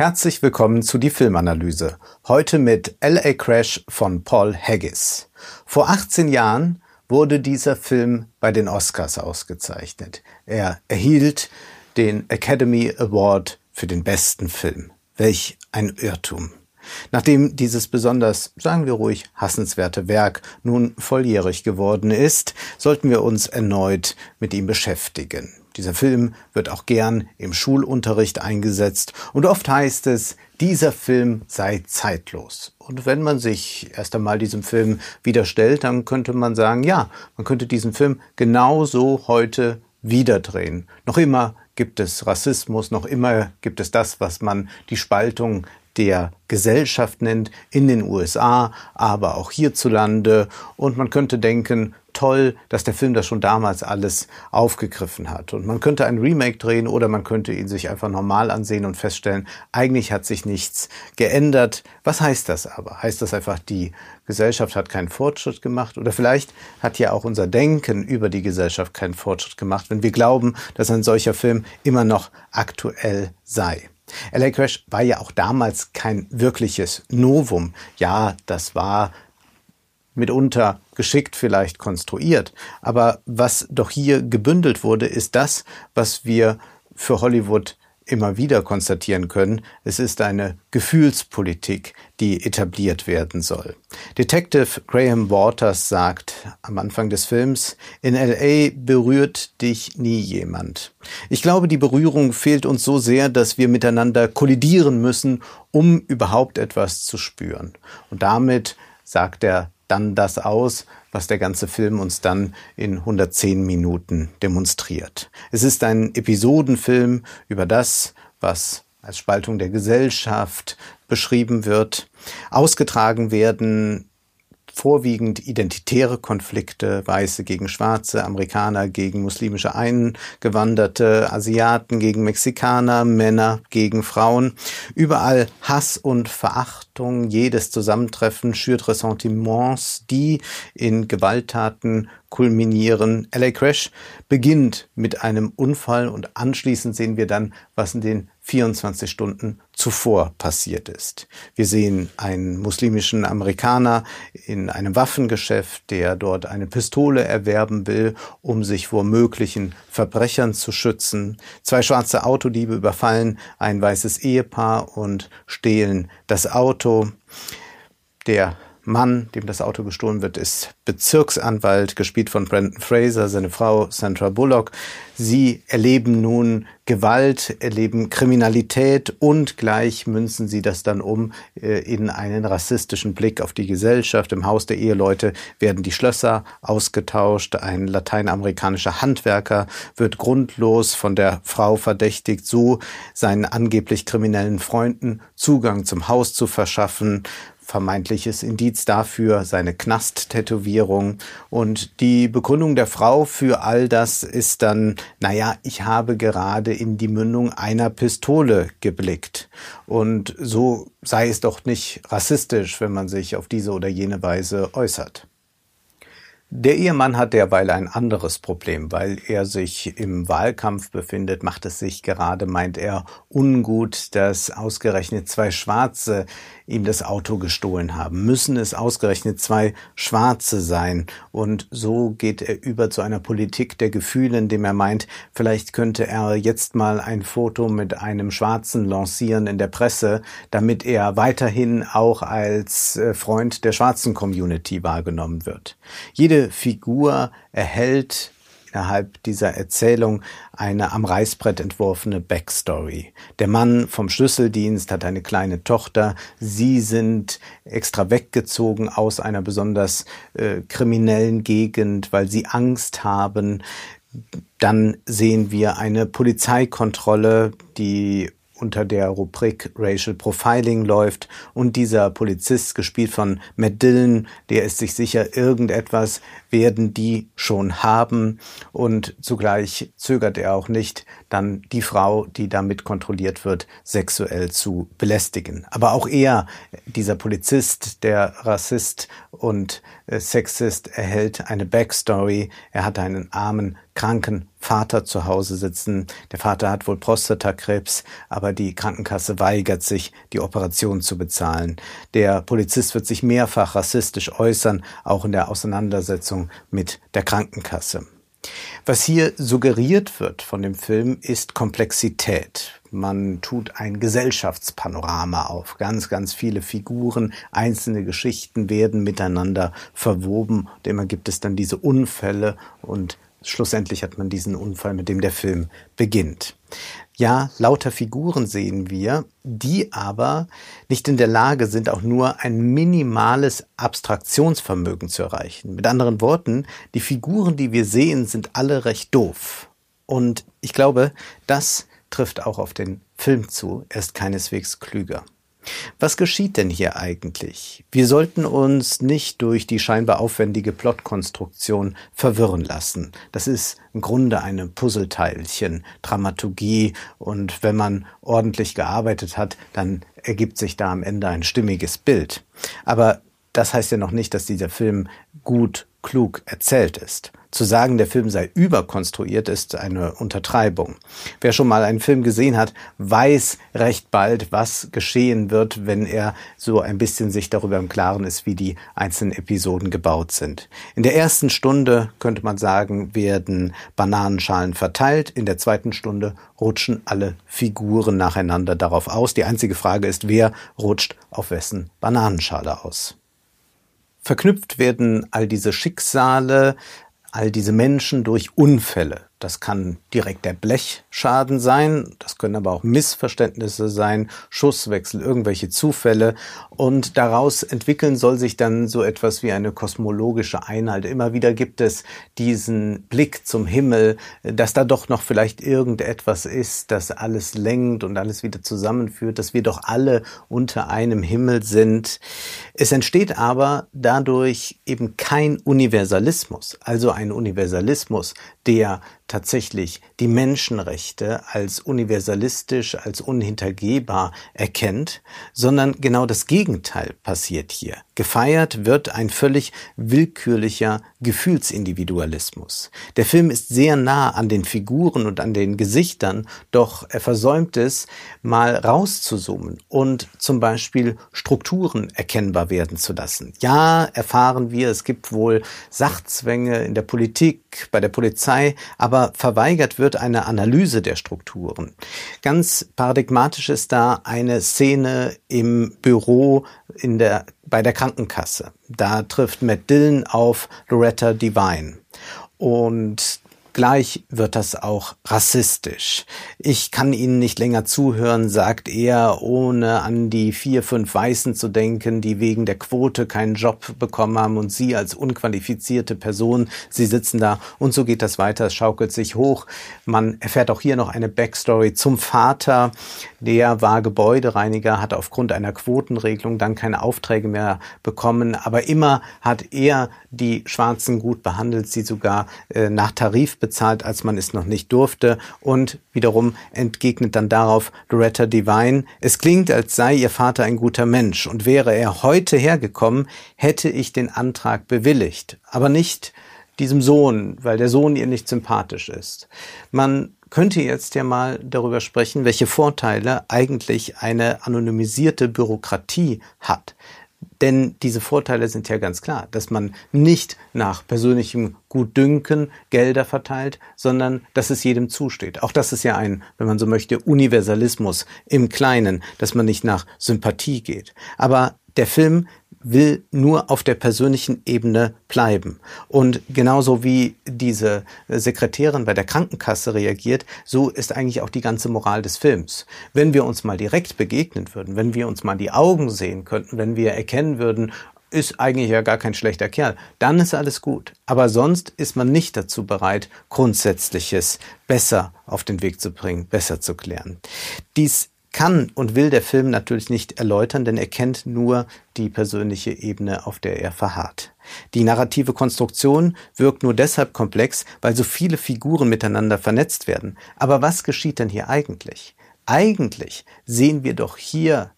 Herzlich willkommen zu die Filmanalyse. Heute mit LA Crash von Paul Haggis. Vor 18 Jahren wurde dieser Film bei den Oscars ausgezeichnet. Er erhielt den Academy Award für den besten Film. Welch ein Irrtum. Nachdem dieses besonders, sagen wir ruhig, hassenswerte Werk nun volljährig geworden ist, sollten wir uns erneut mit ihm beschäftigen. Dieser Film wird auch gern im Schulunterricht eingesetzt und oft heißt es, dieser Film sei zeitlos. Und wenn man sich erst einmal diesem Film widerstellt, dann könnte man sagen, ja, man könnte diesen Film genauso heute wieder drehen. Noch immer gibt es Rassismus, noch immer gibt es das, was man die Spaltung der Gesellschaft nennt, in den USA, aber auch hierzulande. Und man könnte denken, toll, dass der Film das schon damals alles aufgegriffen hat. Und man könnte ein Remake drehen oder man könnte ihn sich einfach normal ansehen und feststellen, eigentlich hat sich nichts geändert. Was heißt das aber? Heißt das einfach, die Gesellschaft hat keinen Fortschritt gemacht? Oder vielleicht hat ja auch unser Denken über die Gesellschaft keinen Fortschritt gemacht, wenn wir glauben, dass ein solcher Film immer noch aktuell sei. LA Crash war ja auch damals kein wirkliches Novum. Ja, das war mitunter geschickt vielleicht konstruiert. Aber was doch hier gebündelt wurde, ist das, was wir für Hollywood immer wieder konstatieren können, es ist eine Gefühlspolitik, die etabliert werden soll. Detective Graham Waters sagt am Anfang des Films, in LA berührt dich nie jemand. Ich glaube, die Berührung fehlt uns so sehr, dass wir miteinander kollidieren müssen, um überhaupt etwas zu spüren. Und damit sagt er dann das aus, was der ganze Film uns dann in 110 Minuten demonstriert. Es ist ein Episodenfilm über das, was als Spaltung der Gesellschaft beschrieben wird. Ausgetragen werden vorwiegend identitäre Konflikte, Weiße gegen Schwarze, Amerikaner gegen muslimische Eingewanderte, Asiaten gegen Mexikaner, Männer gegen Frauen. Überall Hass und Verachtung, jedes Zusammentreffen schürt Ressentiments, die in Gewalttaten kulminieren. LA Crash beginnt mit einem Unfall und anschließend sehen wir dann, was in den 24 Stunden zuvor passiert ist. Wir sehen einen muslimischen Amerikaner in einem Waffengeschäft, der dort eine Pistole erwerben will, um sich vor möglichen Verbrechern zu schützen. Zwei schwarze Autodiebe überfallen ein weißes Ehepaar und stehlen das Auto. Der Mann, dem das Auto gestohlen wird, ist Bezirksanwalt, gespielt von Brandon Fraser, seine Frau Sandra Bullock. Sie erleben nun Gewalt, erleben Kriminalität und gleich münzen sie das dann um äh, in einen rassistischen Blick auf die Gesellschaft. Im Haus der Eheleute werden die Schlösser ausgetauscht. Ein lateinamerikanischer Handwerker wird grundlos von der Frau verdächtigt, so seinen angeblich kriminellen Freunden Zugang zum Haus zu verschaffen vermeintliches Indiz dafür, seine Knast-Tätowierung. Und die Begründung der Frau für all das ist dann, naja, ich habe gerade in die Mündung einer Pistole geblickt. Und so sei es doch nicht rassistisch, wenn man sich auf diese oder jene Weise äußert. Der Ehemann hat derweil ein anderes Problem, weil er sich im Wahlkampf befindet, macht es sich gerade, meint er, ungut, dass ausgerechnet zwei Schwarze ihm das Auto gestohlen haben. Müssen es ausgerechnet zwei Schwarze sein? Und so geht er über zu einer Politik der Gefühle, indem er meint, vielleicht könnte er jetzt mal ein Foto mit einem Schwarzen lancieren in der Presse, damit er weiterhin auch als äh, Freund der schwarzen Community wahrgenommen wird. Jede Figur erhält innerhalb dieser Erzählung eine am Reißbrett entworfene Backstory. Der Mann vom Schlüsseldienst hat eine kleine Tochter. Sie sind extra weggezogen aus einer besonders äh, kriminellen Gegend, weil sie Angst haben. Dann sehen wir eine Polizeikontrolle, die unter der Rubrik Racial Profiling läuft und dieser Polizist, gespielt von Matt Dillon, der ist sich sicher, irgendetwas werden die schon haben und zugleich zögert er auch nicht, dann die Frau, die damit kontrolliert wird, sexuell zu belästigen. Aber auch er, dieser Polizist, der Rassist und äh, Sexist, erhält eine Backstory. Er hat einen armen, kranken Vater zu Hause sitzen. Der Vater hat wohl Prostatakrebs, aber die Krankenkasse weigert sich, die Operation zu bezahlen. Der Polizist wird sich mehrfach rassistisch äußern, auch in der Auseinandersetzung mit der Krankenkasse. Was hier suggeriert wird von dem Film ist Komplexität. Man tut ein Gesellschaftspanorama auf. Ganz, ganz viele Figuren, einzelne Geschichten werden miteinander verwoben. Und immer gibt es dann diese Unfälle und schlussendlich hat man diesen Unfall, mit dem der Film beginnt. Ja, lauter Figuren sehen wir, die aber nicht in der Lage sind, auch nur ein minimales Abstraktionsvermögen zu erreichen. Mit anderen Worten, die Figuren, die wir sehen, sind alle recht doof. Und ich glaube, das trifft auch auf den Film zu. Er ist keineswegs klüger. Was geschieht denn hier eigentlich? Wir sollten uns nicht durch die scheinbar aufwendige Plotkonstruktion verwirren lassen. Das ist im Grunde eine Puzzleteilchen, Dramaturgie und wenn man ordentlich gearbeitet hat, dann ergibt sich da am Ende ein stimmiges Bild. Aber das heißt ja noch nicht, dass dieser Film gut klug erzählt ist. Zu sagen, der Film sei überkonstruiert, ist eine Untertreibung. Wer schon mal einen Film gesehen hat, weiß recht bald, was geschehen wird, wenn er so ein bisschen sich darüber im Klaren ist, wie die einzelnen Episoden gebaut sind. In der ersten Stunde, könnte man sagen, werden Bananenschalen verteilt. In der zweiten Stunde rutschen alle Figuren nacheinander darauf aus. Die einzige Frage ist, wer rutscht auf wessen Bananenschale aus. Verknüpft werden all diese Schicksale, all diese Menschen durch Unfälle. Das kann direkt der Blechschaden sein, das können aber auch Missverständnisse sein, Schusswechsel, irgendwelche Zufälle. Und daraus entwickeln soll sich dann so etwas wie eine kosmologische Einheit. Immer wieder gibt es diesen Blick zum Himmel, dass da doch noch vielleicht irgendetwas ist, das alles lenkt und alles wieder zusammenführt, dass wir doch alle unter einem Himmel sind. Es entsteht aber dadurch eben kein Universalismus, also ein Universalismus, der tatsächlich die Menschenrechte als universalistisch, als unhintergehbar erkennt, sondern genau das Gegenteil passiert hier. Gefeiert wird ein völlig willkürlicher Gefühlsindividualismus. Der Film ist sehr nah an den Figuren und an den Gesichtern, doch er versäumt es, mal rauszuzoomen und zum Beispiel Strukturen erkennbar werden zu lassen. Ja, erfahren wir, es gibt wohl Sachzwänge in der Politik, bei der Polizei, aber verweigert wird eine Analyse der Strukturen. Ganz paradigmatisch ist da eine Szene im Büro in der, bei der Krankenkasse. Da trifft Matt Dillon auf Loretta Devine. Und Gleich wird das auch rassistisch. Ich kann Ihnen nicht länger zuhören, sagt er, ohne an die vier, fünf Weißen zu denken, die wegen der Quote keinen Job bekommen haben und Sie als unqualifizierte Person, Sie sitzen da und so geht das weiter, es schaukelt sich hoch. Man erfährt auch hier noch eine Backstory zum Vater, der war Gebäudereiniger, hat aufgrund einer Quotenregelung dann keine Aufträge mehr bekommen, aber immer hat er die Schwarzen gut behandelt, sie sogar äh, nach Tarif bezahlt, als man es noch nicht durfte. Und wiederum entgegnet dann darauf Loretta Devine, es klingt, als sei ihr Vater ein guter Mensch und wäre er heute hergekommen, hätte ich den Antrag bewilligt, aber nicht diesem Sohn, weil der Sohn ihr nicht sympathisch ist. Man könnte jetzt ja mal darüber sprechen, welche Vorteile eigentlich eine anonymisierte Bürokratie hat. Denn diese Vorteile sind ja ganz klar, dass man nicht nach persönlichem Gutdünken Gelder verteilt, sondern dass es jedem zusteht. Auch das ist ja ein, wenn man so möchte, Universalismus im Kleinen, dass man nicht nach Sympathie geht. Aber der Film will nur auf der persönlichen Ebene bleiben. Und genauso wie diese Sekretärin bei der Krankenkasse reagiert, so ist eigentlich auch die ganze Moral des Films. Wenn wir uns mal direkt begegnen würden, wenn wir uns mal die Augen sehen könnten, wenn wir erkennen würden, ist eigentlich ja gar kein schlechter Kerl, dann ist alles gut. Aber sonst ist man nicht dazu bereit, Grundsätzliches besser auf den Weg zu bringen, besser zu klären. Dies kann und will der Film natürlich nicht erläutern, denn er kennt nur die persönliche Ebene, auf der er verharrt. Die narrative Konstruktion wirkt nur deshalb komplex, weil so viele Figuren miteinander vernetzt werden. Aber was geschieht denn hier eigentlich? Eigentlich sehen wir doch hier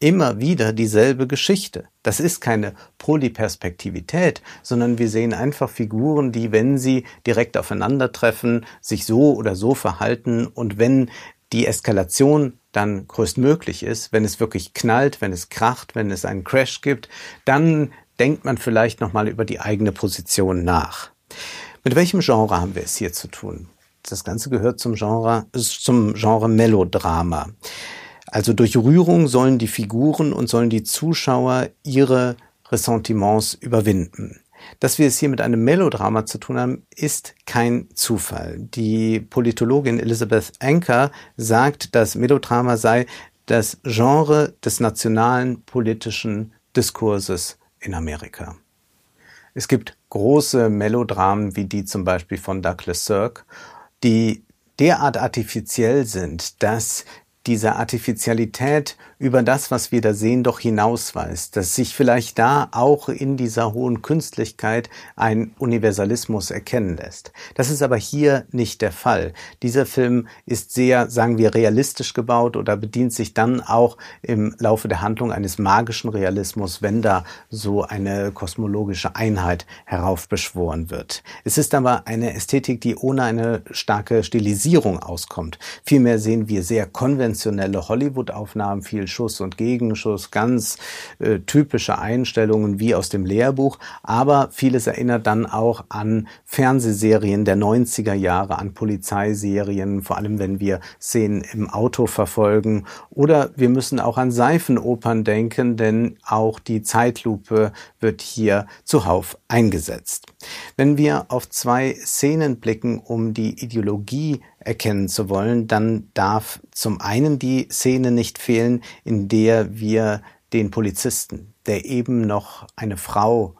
immer wieder dieselbe Geschichte. Das ist keine Polyperspektivität, sondern wir sehen einfach Figuren, die, wenn sie direkt aufeinandertreffen, sich so oder so verhalten und wenn die Eskalation dann größtmöglich ist, wenn es wirklich knallt, wenn es kracht, wenn es einen Crash gibt, dann denkt man vielleicht nochmal über die eigene Position nach. Mit welchem Genre haben wir es hier zu tun? Das Ganze gehört zum Genre, zum Genre Melodrama. Also durch Rührung sollen die Figuren und sollen die Zuschauer ihre Ressentiments überwinden. Dass wir es hier mit einem Melodrama zu tun haben, ist kein Zufall. Die Politologin Elizabeth Anker sagt, dass Melodrama sei das Genre des nationalen politischen Diskurses in Amerika. Es gibt große Melodramen wie die zum Beispiel von Douglas Sirk, die derart artifiziell sind, dass diese Artificialität über das, was wir da sehen, doch hinausweist, dass sich vielleicht da auch in dieser hohen Künstlichkeit ein Universalismus erkennen lässt. Das ist aber hier nicht der Fall. Dieser Film ist sehr, sagen wir, realistisch gebaut oder bedient sich dann auch im Laufe der Handlung eines magischen Realismus, wenn da so eine kosmologische Einheit heraufbeschworen wird. Es ist aber eine Ästhetik, die ohne eine starke Stilisierung auskommt. Vielmehr sehen wir sehr konventionell konventionelle Hollywood-Aufnahmen, viel Schuss und Gegenschuss, ganz äh, typische Einstellungen wie aus dem Lehrbuch, aber vieles erinnert dann auch an Fernsehserien der 90er Jahre, an Polizeiserien, vor allem wenn wir Szenen im Auto verfolgen oder wir müssen auch an Seifenopern denken, denn auch die Zeitlupe wird hier zuhauf eingesetzt. Wenn wir auf zwei Szenen blicken, um die Ideologie erkennen zu wollen, dann darf zum einen die Szene nicht fehlen, in der wir den Polizisten, der eben noch eine Frau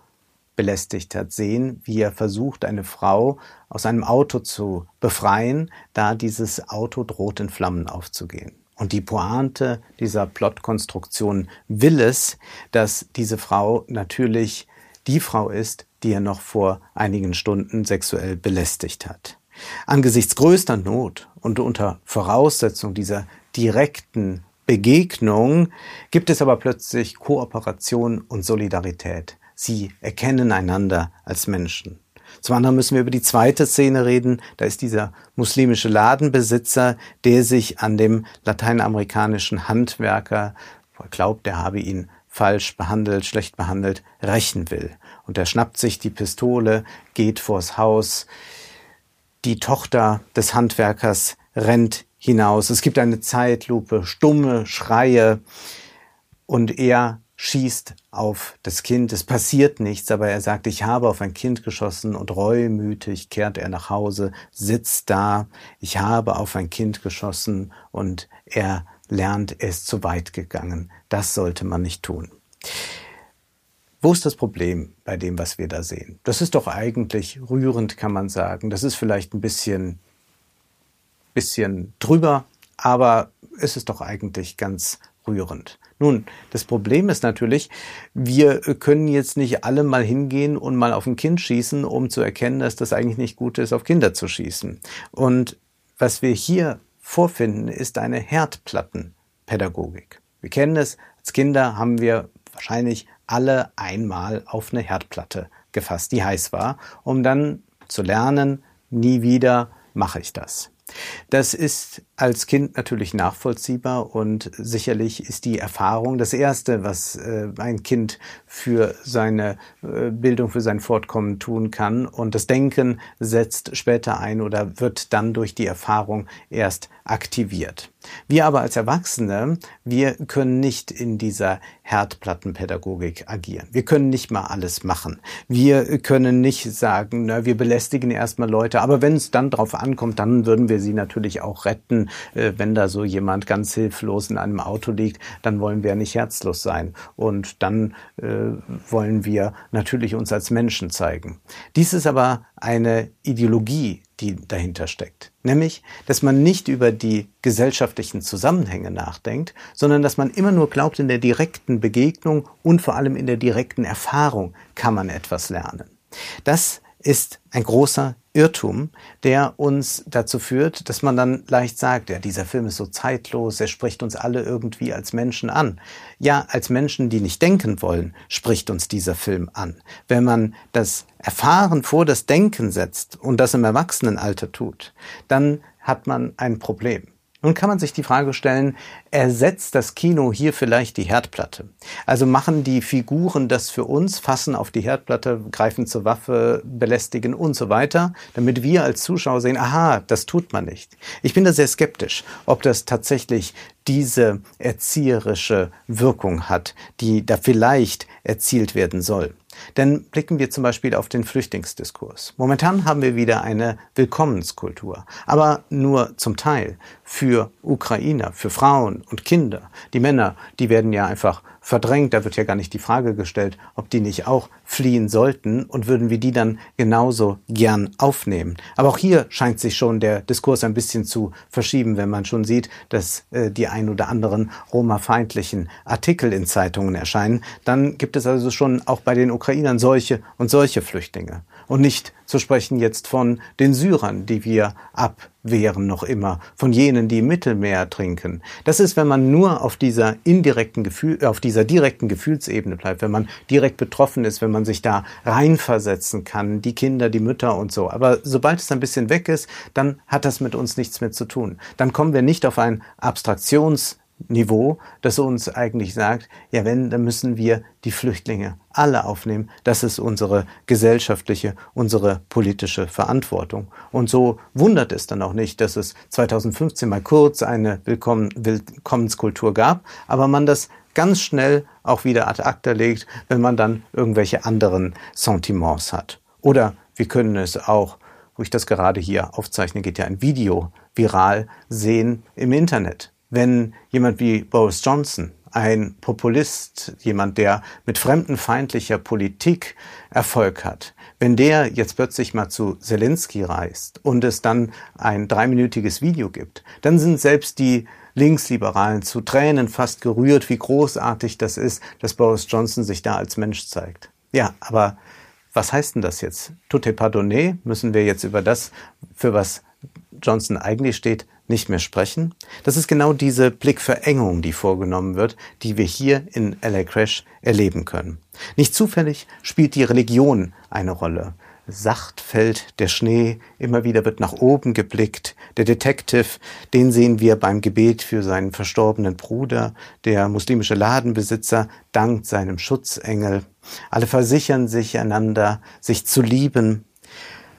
belästigt hat, sehen, wie er versucht, eine Frau aus einem Auto zu befreien, da dieses Auto droht in Flammen aufzugehen. Und die Pointe dieser Plotkonstruktion will es, dass diese Frau natürlich die Frau ist, die er noch vor einigen Stunden sexuell belästigt hat. Angesichts größter Not und unter Voraussetzung dieser direkten Begegnung gibt es aber plötzlich Kooperation und Solidarität. Sie erkennen einander als Menschen. Zum anderen müssen wir über die zweite Szene reden. Da ist dieser muslimische Ladenbesitzer, der sich an dem lateinamerikanischen Handwerker, er glaubt, er habe ihn falsch behandelt, schlecht behandelt, rächen will. Und er schnappt sich die Pistole, geht vors Haus, die Tochter des Handwerkers rennt hinaus. Es gibt eine Zeitlupe, stumme Schreie und er schießt auf das Kind. Es passiert nichts, aber er sagt, ich habe auf ein Kind geschossen und reumütig kehrt er nach Hause, sitzt da, ich habe auf ein Kind geschossen und er lernt, er ist zu weit gegangen. Das sollte man nicht tun. Wo ist das Problem bei dem, was wir da sehen? Das ist doch eigentlich rührend, kann man sagen. Das ist vielleicht ein bisschen, bisschen drüber, aber es ist doch eigentlich ganz rührend. Nun, das Problem ist natürlich, wir können jetzt nicht alle mal hingehen und mal auf ein Kind schießen, um zu erkennen, dass das eigentlich nicht gut ist, auf Kinder zu schießen. Und was wir hier vorfinden, ist eine Herdplattenpädagogik. Wir kennen es, als Kinder haben wir wahrscheinlich alle einmal auf eine Herdplatte gefasst, die heiß war, um dann zu lernen, nie wieder mache ich das. Das ist als Kind natürlich nachvollziehbar und sicherlich ist die Erfahrung das Erste, was äh, ein Kind für seine äh, Bildung, für sein Fortkommen tun kann. Und das Denken setzt später ein oder wird dann durch die Erfahrung erst aktiviert. Wir aber als Erwachsene, wir können nicht in dieser Herdplattenpädagogik agieren. Wir können nicht mal alles machen. Wir können nicht sagen, na, wir belästigen erstmal Leute, aber wenn es dann drauf ankommt, dann würden wir sie natürlich auch retten. Äh, wenn da so jemand ganz hilflos in einem Auto liegt, dann wollen wir nicht herzlos sein. Und dann äh, wollen wir natürlich uns als Menschen zeigen. Dies ist aber eine Ideologie, die dahinter steckt. Nämlich, dass man nicht über die gesellschaftlichen Zusammenhänge nachdenkt, sondern dass man immer nur glaubt, in der direkten Begegnung und vor allem in der direkten Erfahrung kann man etwas lernen. Das ist ein großer Irrtum, der uns dazu führt, dass man dann leicht sagt, ja, dieser Film ist so zeitlos, er spricht uns alle irgendwie als Menschen an. Ja, als Menschen, die nicht denken wollen, spricht uns dieser Film an. Wenn man das Erfahren vor das Denken setzt und das im Erwachsenenalter tut, dann hat man ein Problem. Nun kann man sich die Frage stellen, ersetzt das Kino hier vielleicht die Herdplatte? Also machen die Figuren das für uns, fassen auf die Herdplatte, greifen zur Waffe, belästigen und so weiter, damit wir als Zuschauer sehen, aha, das tut man nicht. Ich bin da sehr skeptisch, ob das tatsächlich diese erzieherische Wirkung hat, die da vielleicht erzielt werden soll. Denn blicken wir zum Beispiel auf den Flüchtlingsdiskurs. Momentan haben wir wieder eine Willkommenskultur, aber nur zum Teil für Ukrainer, für Frauen und Kinder. Die Männer, die werden ja einfach verdrängt. Da wird ja gar nicht die Frage gestellt, ob die nicht auch fliehen sollten und würden wir die dann genauso gern aufnehmen. Aber auch hier scheint sich schon der Diskurs ein bisschen zu verschieben, wenn man schon sieht, dass äh, die ein oder anderen Roma-feindlichen Artikel in Zeitungen erscheinen. Dann gibt es also schon auch bei den Ukrainern solche und solche Flüchtlinge. Und nicht zu sprechen jetzt von den Syrern, die wir abwehren noch immer, von jenen, die im Mittelmeer trinken. Das ist, wenn man nur auf dieser indirekten Gefühl, auf dieser direkten Gefühlsebene bleibt, wenn man direkt betroffen ist, wenn man sich da reinversetzen kann, die Kinder, die Mütter und so. Aber sobald es ein bisschen weg ist, dann hat das mit uns nichts mehr zu tun. Dann kommen wir nicht auf ein Abstraktions Niveau, das uns eigentlich sagt, ja wenn, dann müssen wir die Flüchtlinge alle aufnehmen. Das ist unsere gesellschaftliche, unsere politische Verantwortung. Und so wundert es dann auch nicht, dass es 2015 mal kurz eine Willkommen Willkommenskultur gab, aber man das ganz schnell auch wieder ad acta legt, wenn man dann irgendwelche anderen Sentiments hat. Oder wir können es auch, wo ich das gerade hier aufzeichne, geht ja ein Video viral sehen im Internet wenn jemand wie Boris Johnson, ein Populist, jemand, der mit fremdenfeindlicher Politik Erfolg hat, wenn der jetzt plötzlich mal zu Zelensky reist und es dann ein dreiminütiges Video gibt, dann sind selbst die Linksliberalen zu Tränen fast gerührt, wie großartig das ist, dass Boris Johnson sich da als Mensch zeigt. Ja, aber was heißt denn das jetzt? Tutte pardonné? Müssen wir jetzt über das, für was Johnson eigentlich steht, nicht mehr sprechen. Das ist genau diese Blickverengung, die vorgenommen wird, die wir hier in LA Crash erleben können. Nicht zufällig spielt die Religion eine Rolle. Sacht fällt der Schnee, immer wieder wird nach oben geblickt. Der Detective, den sehen wir beim Gebet für seinen verstorbenen Bruder. Der muslimische Ladenbesitzer dankt seinem Schutzengel. Alle versichern sich einander, sich zu lieben.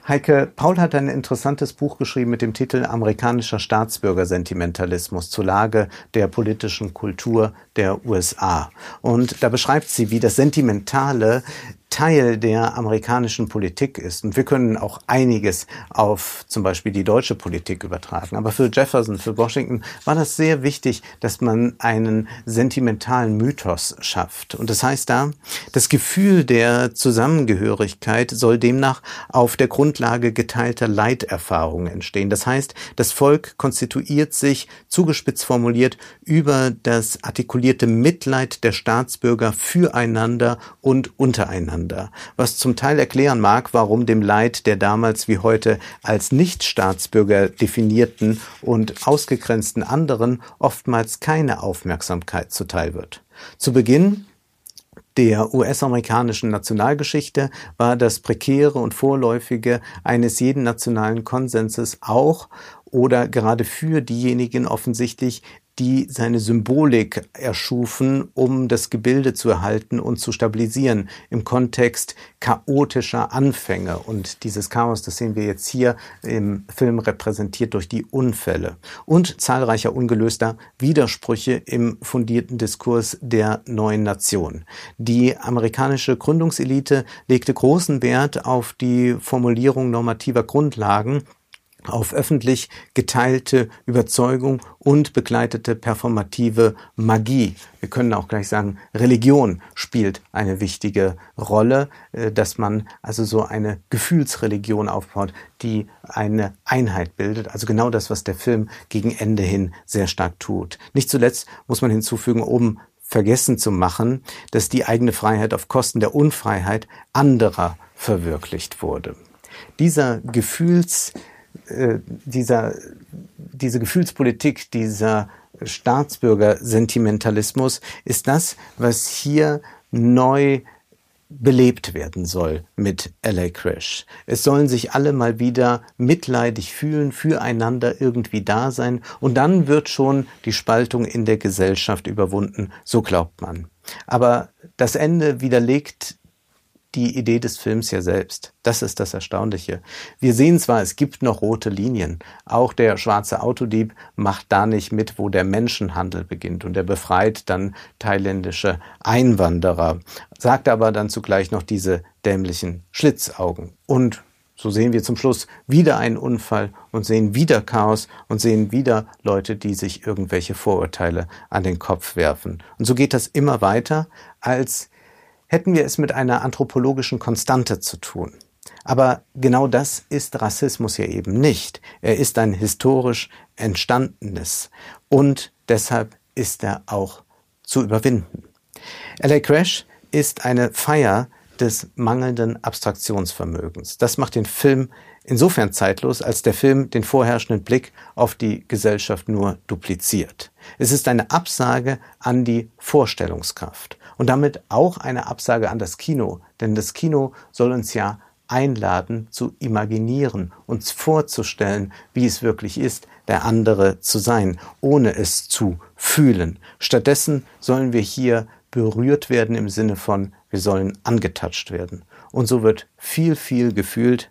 Heike, Paul hat ein interessantes Buch geschrieben mit dem Titel Amerikanischer Staatsbürgersentimentalismus zur Lage der politischen Kultur der USA. Und da beschreibt sie, wie das Sentimentale Teil der amerikanischen Politik ist. Und wir können auch einiges auf zum Beispiel die deutsche Politik übertragen. Aber für Jefferson, für Washington war das sehr wichtig, dass man einen sentimentalen Mythos schafft. Und das heißt da, das Gefühl der Zusammengehörigkeit soll demnach auf der Grundlage geteilter Leiterfahrungen entstehen. Das heißt, das Volk konstituiert sich, zugespitzt formuliert, über das artikulierte Mitleid der Staatsbürger füreinander und untereinander miteinander, was zum Teil erklären mag, warum dem Leid der damals wie heute als Nichtstaatsbürger definierten und ausgegrenzten anderen oftmals keine Aufmerksamkeit zuteil wird. Zu Beginn der US-amerikanischen Nationalgeschichte war das Prekäre und Vorläufige eines jeden nationalen Konsenses auch oder gerade für diejenigen offensichtlich, die seine Symbolik erschufen, um das Gebilde zu erhalten und zu stabilisieren im Kontext chaotischer Anfänge. Und dieses Chaos, das sehen wir jetzt hier im Film repräsentiert durch die Unfälle und zahlreicher ungelöster Widersprüche im fundierten Diskurs der neuen Nation. Die amerikanische Gründungselite legte großen Wert auf die Formulierung normativer Grundlagen auf öffentlich geteilte Überzeugung und begleitete performative Magie. Wir können auch gleich sagen, Religion spielt eine wichtige Rolle, äh, dass man also so eine Gefühlsreligion aufbaut, die eine Einheit bildet. Also genau das, was der Film gegen Ende hin sehr stark tut. Nicht zuletzt muss man hinzufügen, um vergessen zu machen, dass die eigene Freiheit auf Kosten der Unfreiheit anderer verwirklicht wurde. Dieser Gefühls, äh, dieser, diese Gefühlspolitik, dieser Staatsbürgersentimentalismus ist das, was hier neu belebt werden soll mit LA Crash. Es sollen sich alle mal wieder mitleidig fühlen, füreinander irgendwie da sein und dann wird schon die Spaltung in der Gesellschaft überwunden, so glaubt man. Aber das Ende widerlegt die Idee des Films ja selbst. Das ist das Erstaunliche. Wir sehen zwar, es gibt noch rote Linien. Auch der schwarze Autodieb macht da nicht mit, wo der Menschenhandel beginnt und er befreit dann thailändische Einwanderer, sagt aber dann zugleich noch diese dämlichen Schlitzaugen. Und so sehen wir zum Schluss wieder einen Unfall und sehen wieder Chaos und sehen wieder Leute, die sich irgendwelche Vorurteile an den Kopf werfen. Und so geht das immer weiter, als hätten wir es mit einer anthropologischen Konstante zu tun. Aber genau das ist Rassismus ja eben nicht. Er ist ein historisch entstandenes und deshalb ist er auch zu überwinden. LA Crash ist eine Feier des mangelnden Abstraktionsvermögens. Das macht den Film insofern zeitlos, als der Film den vorherrschenden Blick auf die Gesellschaft nur dupliziert. Es ist eine Absage an die Vorstellungskraft und damit auch eine Absage an das Kino, denn das Kino soll uns ja einladen zu imaginieren, uns vorzustellen, wie es wirklich ist, der andere zu sein, ohne es zu fühlen. Stattdessen sollen wir hier berührt werden im Sinne von, wir sollen angetatscht werden. Und so wird viel, viel gefühlt,